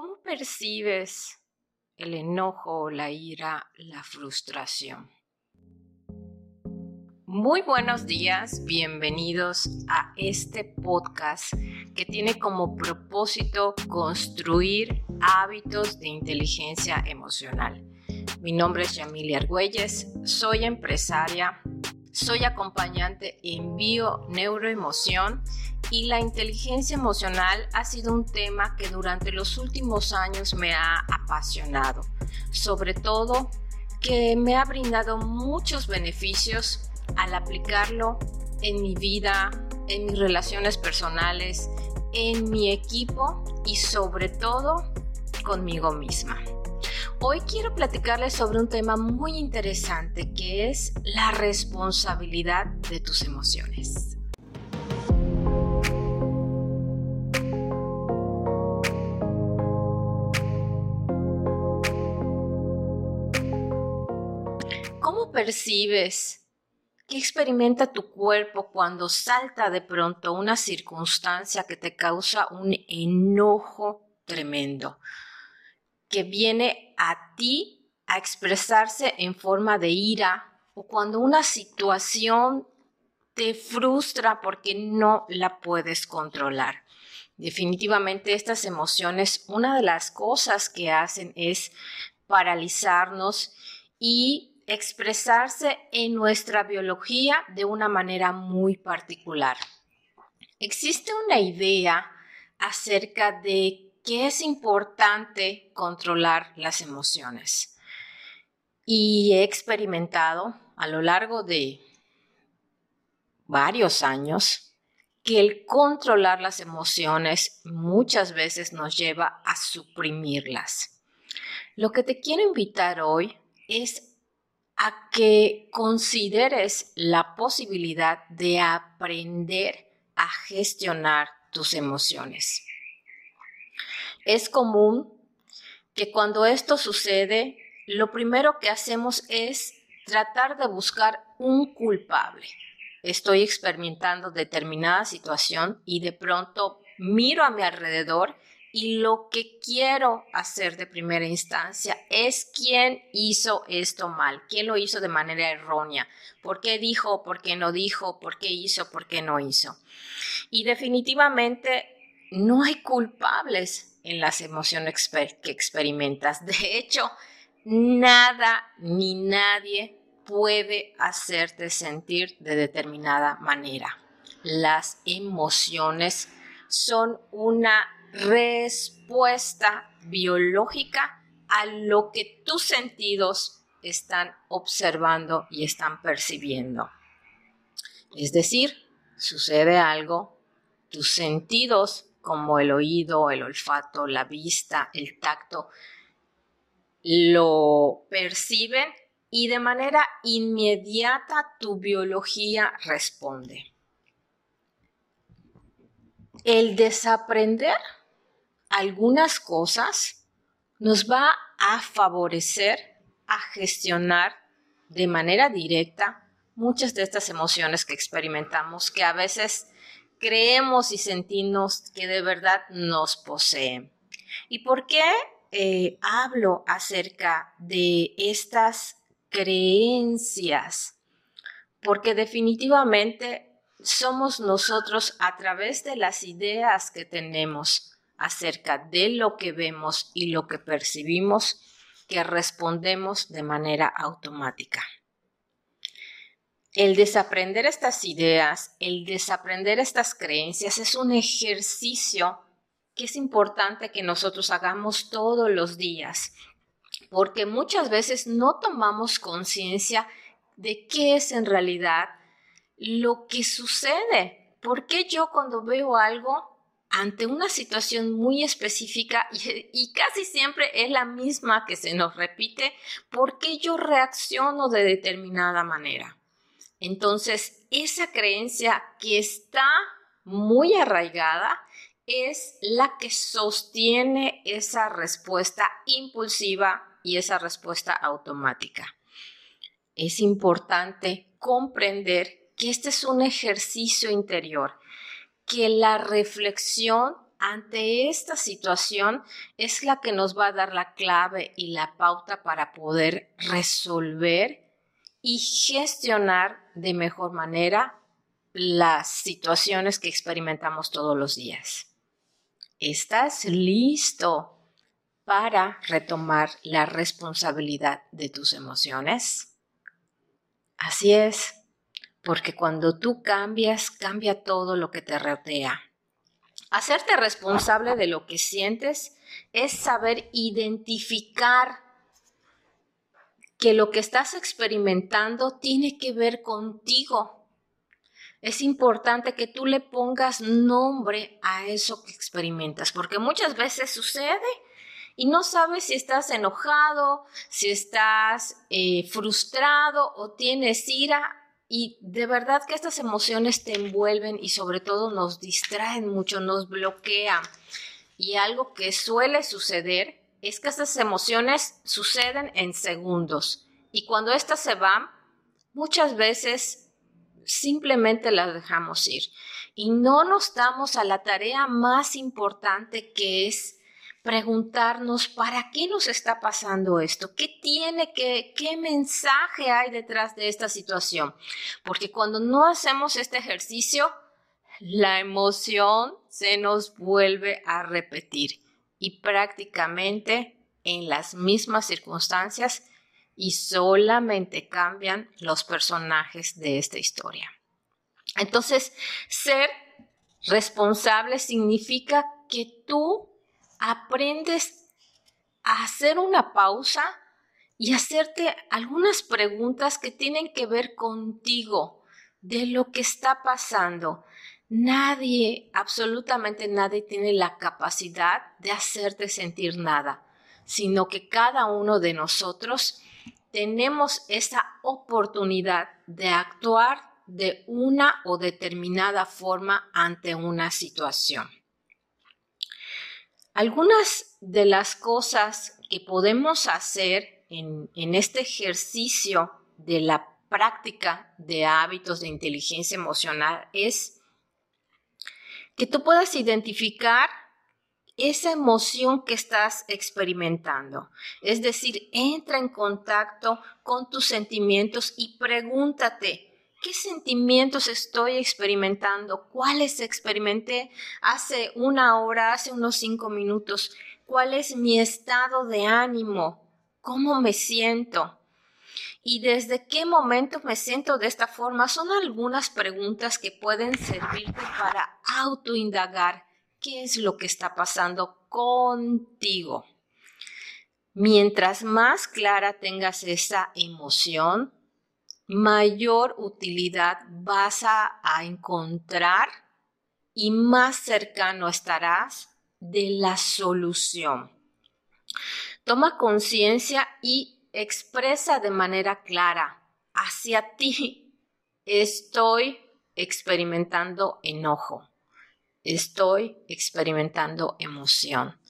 ¿Cómo percibes el enojo, la ira, la frustración? Muy buenos días, bienvenidos a este podcast que tiene como propósito construir hábitos de inteligencia emocional. Mi nombre es Yamilia Argüelles, soy empresaria, soy acompañante en bio neuroemoción y la inteligencia emocional ha sido un tema que durante los últimos años me ha apasionado, sobre todo que me ha brindado muchos beneficios al aplicarlo en mi vida, en mis relaciones personales, en mi equipo y sobre todo conmigo misma. Hoy quiero platicarles sobre un tema muy interesante que es la responsabilidad de tus emociones. Percibes? ¿Qué experimenta tu cuerpo cuando salta de pronto una circunstancia que te causa un enojo tremendo? que viene a ti a expresarse en forma de ira o cuando una situación te frustra porque no la puedes controlar. Definitivamente estas emociones, una de las cosas que hacen es paralizarnos y expresarse en nuestra biología de una manera muy particular. Existe una idea acerca de que es importante controlar las emociones. Y he experimentado a lo largo de varios años que el controlar las emociones muchas veces nos lleva a suprimirlas. Lo que te quiero invitar hoy es a que consideres la posibilidad de aprender a gestionar tus emociones. Es común que cuando esto sucede, lo primero que hacemos es tratar de buscar un culpable. Estoy experimentando determinada situación y de pronto miro a mi alrededor y lo que quiero hacer de primera instancia es quién hizo esto mal, quién lo hizo de manera errónea, por qué dijo, por qué no dijo, por qué hizo, por qué no hizo. Y definitivamente no hay culpables en las emociones que experimentas. De hecho, nada ni nadie puede hacerte sentir de determinada manera. Las emociones son una respuesta biológica a lo que tus sentidos están observando y están percibiendo. Es decir, sucede algo, tus sentidos como el oído, el olfato, la vista, el tacto, lo perciben y de manera inmediata tu biología responde. El desaprender algunas cosas nos va a favorecer a gestionar de manera directa muchas de estas emociones que experimentamos que a veces creemos y sentimos que de verdad nos poseen. ¿Y por qué eh, hablo acerca de estas creencias? Porque definitivamente somos nosotros a través de las ideas que tenemos acerca de lo que vemos y lo que percibimos que respondemos de manera automática el desaprender estas ideas, el desaprender estas creencias es un ejercicio que es importante que nosotros hagamos todos los días, porque muchas veces no tomamos conciencia de qué es en realidad lo que sucede. ¿Por qué yo cuando veo algo ante una situación muy específica y, casi siempre es la misma que se nos repite, ¿por qué yo reacciono de determinada manera? Entonces, esa creencia que está muy arraigada es la que sostiene esa respuesta impulsiva y esa respuesta automática. Es importante comprender que este es un ejercicio interior, que la reflexión ante esta situación es la que nos va a dar la clave y la pauta para poder resolver y gestionar de mejor manera las situaciones que experimentamos todos los días. ¿Estás listo para retomar la responsabilidad de tus emociones? Así es, porque cuando tú cambias, cambia todo lo que te rodea. Hacerte responsable de lo que sientes es saber identificar que lo que estás experimentando tiene que ver contigo. Es importante que tú le pongas nombre a eso que experimentas, porque muchas veces sucede y no sabes si estás enojado, si estás eh, frustrado o tienes ira. Y de verdad que estas emociones te envuelven y sobre todo nos distraen mucho, nos bloquean. Y algo que suele suceder es que estas emociones suceden en segundos y cuando éstas se van, muchas veces simplemente las dejamos ir y no nos damos a la tarea más importante que es preguntarnos para qué nos está pasando esto, qué tiene qué mensaje hay detrás de esta situación. Porque cuando no hacemos este ejercicio, la emoción se nos vuelve a repetir y prácticamente en las mismas circunstancias y solamente cambian los personajes de esta historia. Entonces, ser responsable significa que tú aprendes a hacer una pausa y hacerte algunas preguntas que tienen que ver contigo, de lo que está pasando, Nadie, absolutamente nadie tiene la capacidad de hacerte sentir nada, sino que cada uno de nosotros tenemos esa oportunidad de actuar de una o determinada forma ante una situación. Algunas de las cosas que podemos hacer en, este ejercicio de la práctica de hábitos de inteligencia emocional es que tú puedas identificar esa emoción que estás experimentando. Es decir, entra en contacto con tus sentimientos y pregúntate, ¿qué sentimientos estoy experimentando? ¿Cuáles experimenté hace una hora, hace unos cinco minutos? ¿Cuál es mi estado de ánimo? ¿Cómo me siento? ¿Y desde qué momento me siento de esta forma? Son algunas preguntas que pueden servirte para autoindagar qué es lo que está pasando contigo. Mientras más clara tengas esa emoción, mayor utilidad vas a, encontrar y más cercano estarás de la solución. Toma conciencia y expresa de manera clara hacia ti, estoy experimentando enojo, estoy experimentando emoción,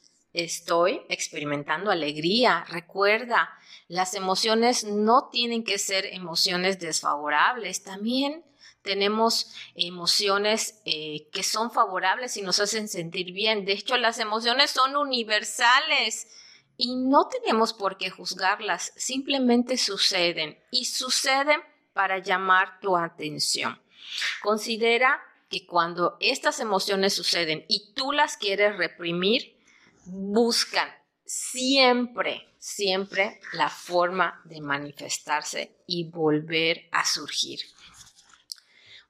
estoy experimentando alegría. Recuerda, las emociones no tienen que ser emociones desfavorables, también tenemos emociones eh, que son favorables y nos hacen sentir bien. De hecho, las emociones son universales y no tenemos por qué juzgarlas, simplemente suceden y suceden para llamar tu atención. Considera que cuando estas emociones suceden y tú las quieres reprimir, buscan siempre, siempre la forma de manifestarse y volver a surgir.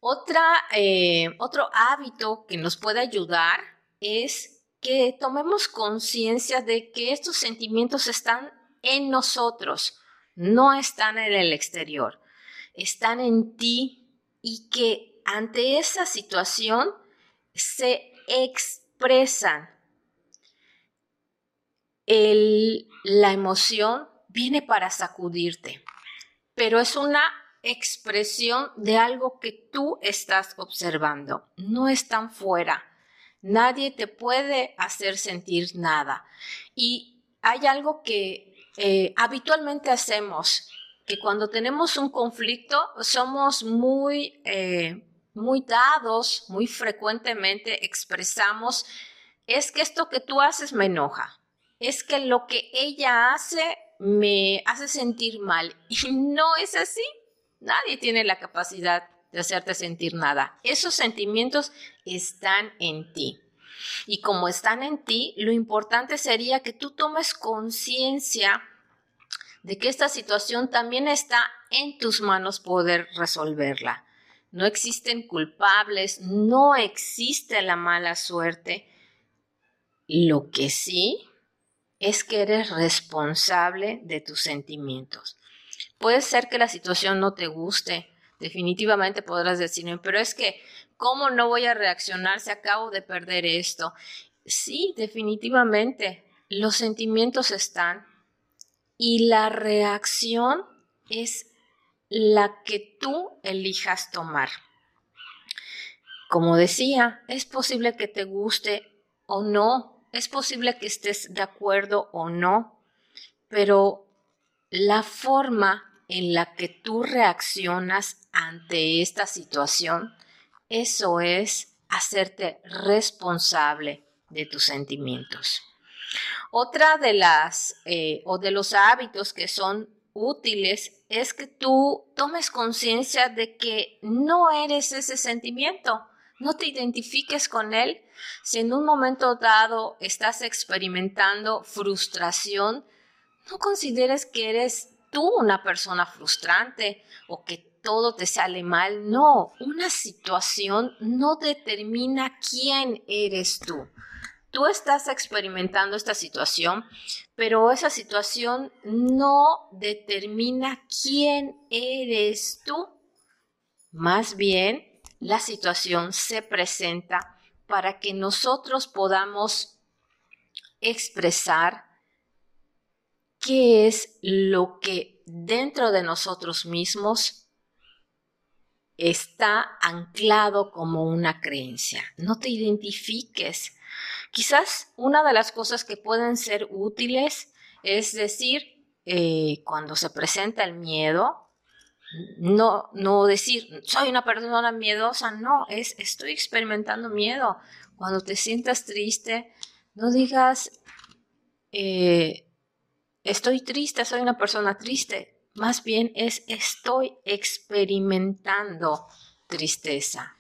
Otra, eh, otro hábito que nos puede ayudar es que tomemos conciencia de que estos sentimientos están en nosotros, no están en el exterior, están en ti y que ante esa situación se expresan. La emoción viene para sacudirte, pero es una expresión de algo que tú estás observando, no están fuera. Nadie te puede hacer sentir nada. Y hay algo que eh, habitualmente hacemos, que cuando tenemos un conflicto somos muy, eh, muy dados, muy frecuentemente expresamos es que esto que tú haces me enoja, es que lo que ella hace me hace sentir mal. Y no es así. Nadie tiene la capacidad de hacerte sentir nada. Esos sentimientos están en ti. Y como están en ti, lo importante sería que tú tomes conciencia de que esta situación también está en tus manos poder resolverla. No existen culpables, no existe la mala suerte. Lo que sí es que eres responsable de tus sentimientos. Puede ser que la situación no te guste, definitivamente podrás decirme, pero es que, ¿cómo no voy a reaccionar si acabo de perder esto? Sí, definitivamente, los sentimientos están y la reacción es la que tú elijas tomar. Como decía, es posible que te guste o no, es posible que estés de acuerdo o no, pero la forma en la que tú reaccionas ante esta situación, eso es hacerte responsable de tus sentimientos. Otra de las eh, o de los hábitos que son útiles es que tú tomes conciencia de que no eres ese sentimiento, no te identifiques con él. Si en un momento dado estás experimentando frustración, no consideres que eres tú una persona frustrante o que todo te sale mal. No, una situación no determina quién eres tú. Tú estás experimentando esta situación, pero esa situación no determina quién eres tú. Más bien, la situación se presenta para que nosotros podamos expresar qué es lo que dentro de nosotros mismos está anclado como una creencia. No te identifiques. Quizás una de las cosas que pueden ser útiles es decir, eh, cuando se presenta el miedo, no, no decir, soy una persona miedosa, no, es, estoy experimentando miedo. Cuando te sientas triste, no digas, eh, estoy triste, soy una persona triste. Más bien es estoy experimentando tristeza.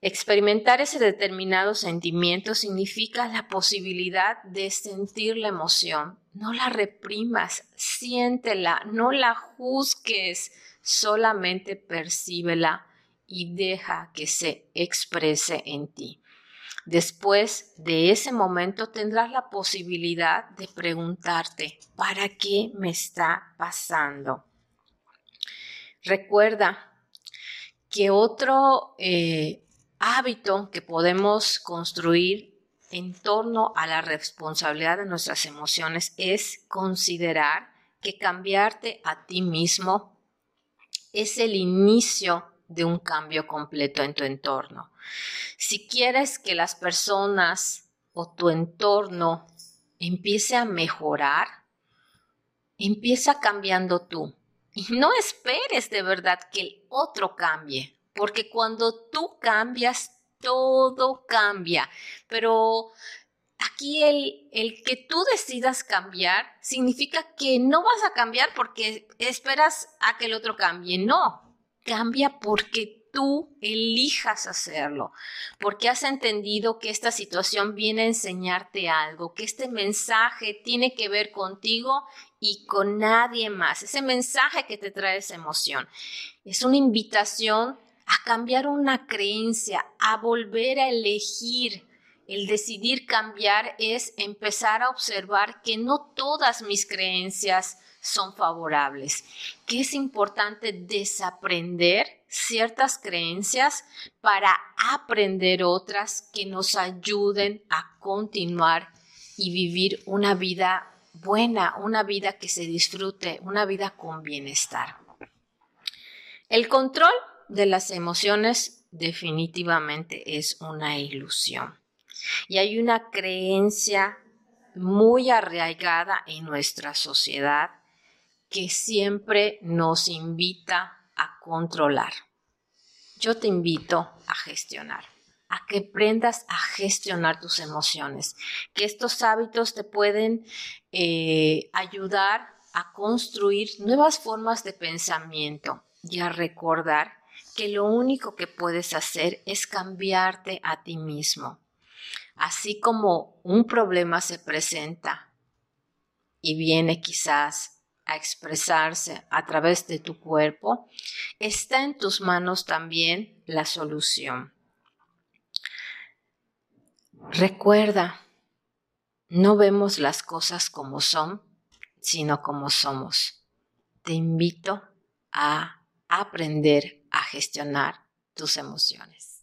Experimentar ese determinado sentimiento significa la posibilidad de sentir la emoción. No la reprimas, siéntela, no la juzgues, solamente percíbela y deja que se exprese en ti. Después de ese momento tendrás la posibilidad de preguntarte, ¿para qué me está pasando? Recuerda que otro eh, hábito que podemos construir en torno a la responsabilidad de nuestras emociones es considerar que cambiarte a ti mismo es el inicio de un cambio completo en tu entorno. Si quieres que las personas o tu entorno empiece a mejorar, empieza cambiando tú. Y no esperes de verdad que el otro cambie, porque cuando tú cambias, todo cambia. Pero aquí el, el, que tú decidas cambiar significa que no vas a cambiar porque esperas a que el otro cambie. No, cambia porque tú elijas hacerlo, porque has entendido que esta situación viene a enseñarte algo, que este mensaje tiene que ver contigo y con nadie más. Ese mensaje que te trae esa emoción es una invitación a cambiar una creencia, a volver a elegir. El decidir cambiar es empezar a observar que no todas mis creencias son favorables, que es importante desaprender ciertas creencias para aprender otras que nos ayuden a continuar y vivir una vida buena, una vida que se disfrute, una vida con bienestar. El control de las emociones definitivamente es una ilusión y hay una creencia muy arraigada en nuestra sociedad que siempre nos invita a controlar. Yo te invito a gestionar, a que aprendas a gestionar tus emociones, que estos hábitos te pueden eh, ayudar a construir nuevas formas de pensamiento y a recordar que lo único que puedes hacer es cambiarte a ti mismo. Así como un problema se presenta y viene quizás a expresarse a través de tu cuerpo, está en tus manos también la solución. Recuerda, no vemos las cosas como son, sino como somos. Te invito a aprender a gestionar tus emociones.